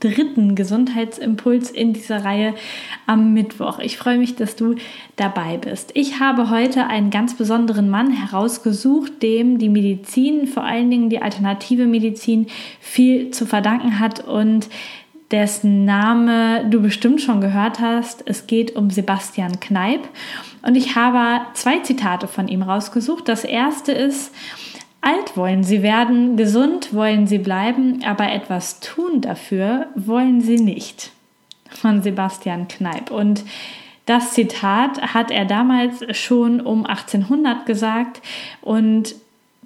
dritten Gesundheitsimpuls in dieser Reihe am Mittwoch. Ich freue mich, dass du dabei bist. Ich habe heute einen ganz besonderen Mann herausgesucht, dem die Medizin, vor allen Dingen die alternative Medizin, viel zu verdanken hat und dessen Name du bestimmt schon gehört hast. Es geht um Sebastian Kneip. Und ich habe zwei Zitate von ihm rausgesucht. Das erste ist, Alt wollen sie werden, gesund wollen sie bleiben, aber etwas tun dafür wollen sie nicht. Von Sebastian Kneip. Und das Zitat hat er damals schon um 1800 gesagt und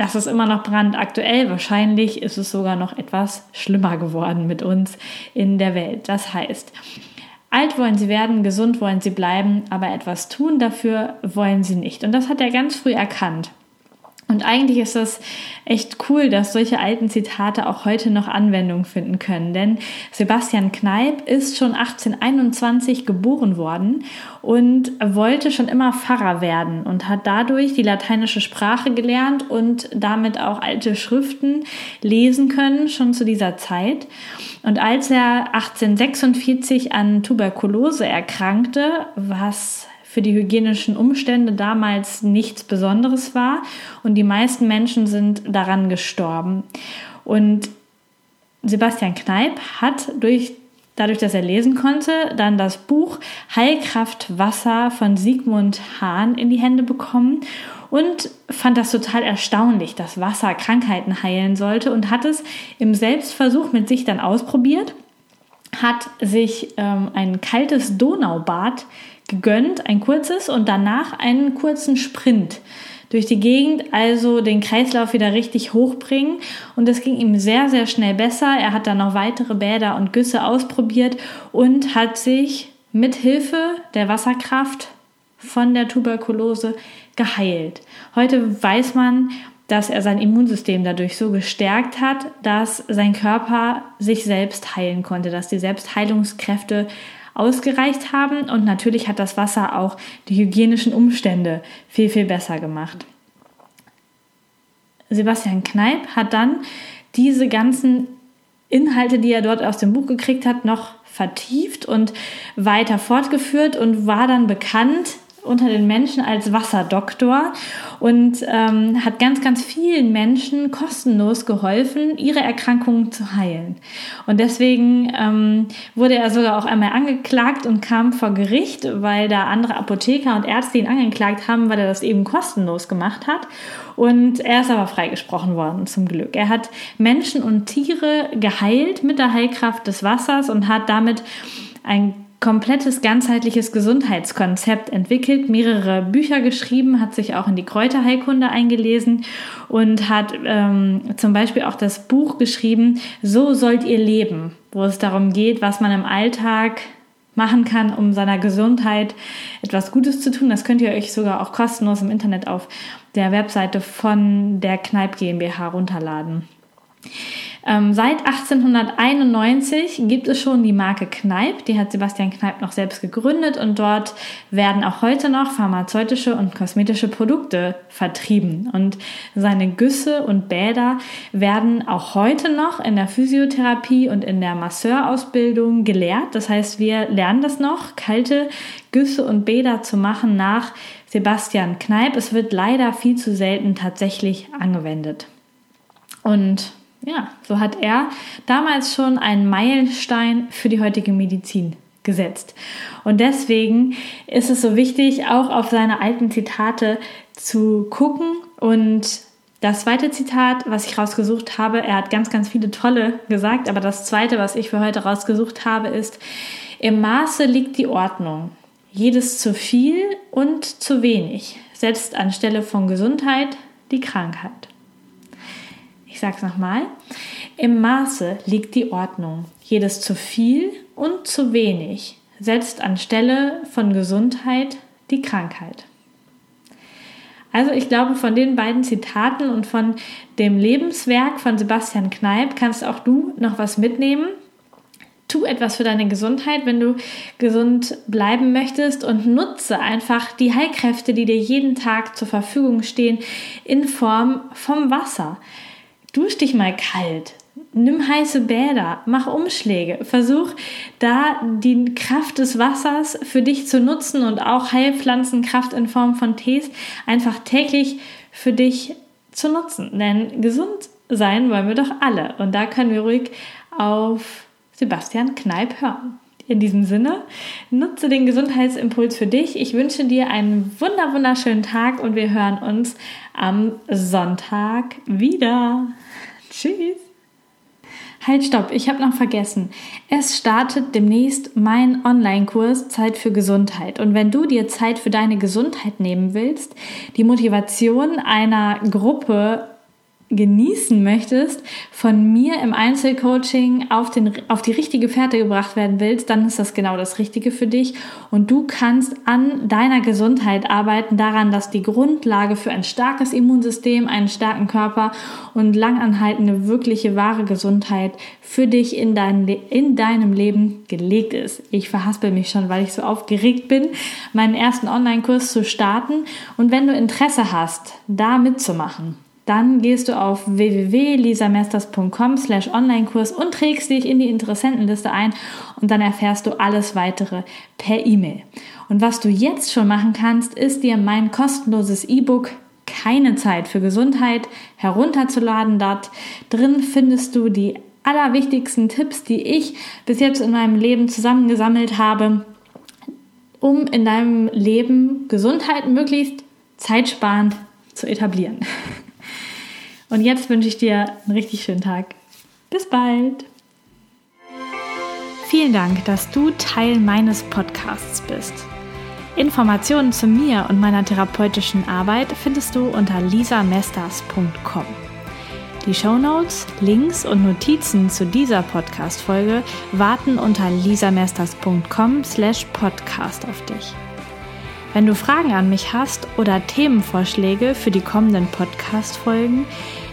das ist immer noch brandaktuell. Wahrscheinlich ist es sogar noch etwas schlimmer geworden mit uns in der Welt. Das heißt, alt wollen sie werden, gesund wollen sie bleiben, aber etwas tun dafür wollen sie nicht. Und das hat er ganz früh erkannt. Und eigentlich ist das echt cool, dass solche alten Zitate auch heute noch Anwendung finden können. Denn Sebastian Kneip ist schon 1821 geboren worden und wollte schon immer Pfarrer werden und hat dadurch die lateinische Sprache gelernt und damit auch alte Schriften lesen können, schon zu dieser Zeit. Und als er 1846 an Tuberkulose erkrankte, was für die hygienischen Umstände damals nichts Besonderes war und die meisten Menschen sind daran gestorben. Und Sebastian Kneip hat durch dadurch, dass er lesen konnte, dann das Buch Heilkraft Wasser von Sigmund Hahn in die Hände bekommen und fand das total erstaunlich, dass Wasser Krankheiten heilen sollte und hat es im Selbstversuch mit sich dann ausprobiert, hat sich ähm, ein kaltes Donaubad gegönnt, ein kurzes und danach einen kurzen Sprint durch die Gegend, also den Kreislauf wieder richtig hochbringen. Und das ging ihm sehr, sehr schnell besser. Er hat dann noch weitere Bäder und Güsse ausprobiert und hat sich mit Hilfe der Wasserkraft von der Tuberkulose geheilt. Heute weiß man, dass er sein Immunsystem dadurch so gestärkt hat, dass sein Körper sich selbst heilen konnte, dass die Selbstheilungskräfte ausgereicht haben und natürlich hat das Wasser auch die hygienischen Umstände viel, viel besser gemacht. Sebastian Kneip hat dann diese ganzen Inhalte, die er dort aus dem Buch gekriegt hat, noch vertieft und weiter fortgeführt und war dann bekannt unter den Menschen als Wasserdoktor und ähm, hat ganz, ganz vielen Menschen kostenlos geholfen, ihre Erkrankungen zu heilen. Und deswegen ähm, wurde er sogar auch einmal angeklagt und kam vor Gericht, weil da andere Apotheker und Ärzte ihn angeklagt haben, weil er das eben kostenlos gemacht hat. Und er ist aber freigesprochen worden, zum Glück. Er hat Menschen und Tiere geheilt mit der Heilkraft des Wassers und hat damit ein komplettes ganzheitliches Gesundheitskonzept entwickelt, mehrere Bücher geschrieben, hat sich auch in die Kräuterheilkunde eingelesen und hat ähm, zum Beispiel auch das Buch geschrieben, So sollt ihr leben, wo es darum geht, was man im Alltag machen kann, um seiner Gesundheit etwas Gutes zu tun. Das könnt ihr euch sogar auch kostenlos im Internet auf der Webseite von der Kneipp GmbH runterladen. Ähm, seit 1891 gibt es schon die Marke Kneipp, die hat Sebastian Kneipp noch selbst gegründet und dort werden auch heute noch pharmazeutische und kosmetische Produkte vertrieben. Und seine Güsse und Bäder werden auch heute noch in der Physiotherapie und in der Masseurausbildung gelehrt. Das heißt, wir lernen das noch, kalte Güsse und Bäder zu machen nach Sebastian Kneipp. Es wird leider viel zu selten tatsächlich angewendet. Und ja, so hat er damals schon einen Meilenstein für die heutige Medizin gesetzt. Und deswegen ist es so wichtig, auch auf seine alten Zitate zu gucken. Und das zweite Zitat, was ich rausgesucht habe, er hat ganz, ganz viele tolle gesagt, aber das zweite, was ich für heute rausgesucht habe, ist, im Maße liegt die Ordnung. Jedes zu viel und zu wenig setzt anstelle von Gesundheit die Krankheit. Ich sage es nochmal. Im Maße liegt die Ordnung. Jedes zu viel und zu wenig setzt anstelle von Gesundheit die Krankheit. Also ich glaube, von den beiden Zitaten und von dem Lebenswerk von Sebastian Kneip kannst auch du noch was mitnehmen. Tu etwas für deine Gesundheit, wenn du gesund bleiben möchtest und nutze einfach die Heilkräfte, die dir jeden Tag zur Verfügung stehen, in Form vom Wasser. Dusch dich mal kalt, nimm heiße Bäder, mach Umschläge, versuch da die Kraft des Wassers für dich zu nutzen und auch Heilpflanzenkraft in Form von Tees einfach täglich für dich zu nutzen. Denn gesund sein wollen wir doch alle und da können wir ruhig auf Sebastian Kneip hören. In diesem Sinne, nutze den Gesundheitsimpuls für dich. Ich wünsche dir einen wunder wunderschönen Tag und wir hören uns am Sonntag wieder. Tschüss. Halt, stopp, ich habe noch vergessen. Es startet demnächst mein Online-Kurs Zeit für Gesundheit. Und wenn du dir Zeit für deine Gesundheit nehmen willst, die Motivation einer Gruppe genießen möchtest, von mir im Einzelcoaching auf, den, auf die richtige Fährte gebracht werden willst, dann ist das genau das Richtige für dich. Und du kannst an deiner Gesundheit arbeiten, daran, dass die Grundlage für ein starkes Immunsystem, einen starken Körper und langanhaltende, wirkliche, wahre Gesundheit für dich in, dein, in deinem Leben gelegt ist. Ich verhaspel mich schon, weil ich so aufgeregt bin, meinen ersten Online-Kurs zu starten. Und wenn du Interesse hast, da mitzumachen, dann gehst du auf www.lisamesters.com slash Online-Kurs und trägst dich in die Interessentenliste ein und dann erfährst du alles weitere per E-Mail. Und was du jetzt schon machen kannst, ist dir mein kostenloses E-Book keine Zeit für Gesundheit herunterzuladen. Dort drin findest du die allerwichtigsten Tipps, die ich bis jetzt in meinem Leben zusammengesammelt habe, um in deinem Leben Gesundheit möglichst zeitsparend zu etablieren. Und jetzt wünsche ich dir einen richtig schönen Tag. Bis bald. Vielen Dank, dass du Teil meines Podcasts bist. Informationen zu mir und meiner therapeutischen Arbeit findest du unter lisamesters.com. Die Shownotes, Links und Notizen zu dieser Podcast-Folge warten unter lisamesters.com slash podcast auf dich. Wenn du Fragen an mich hast oder Themenvorschläge für die kommenden Podcast-Folgen,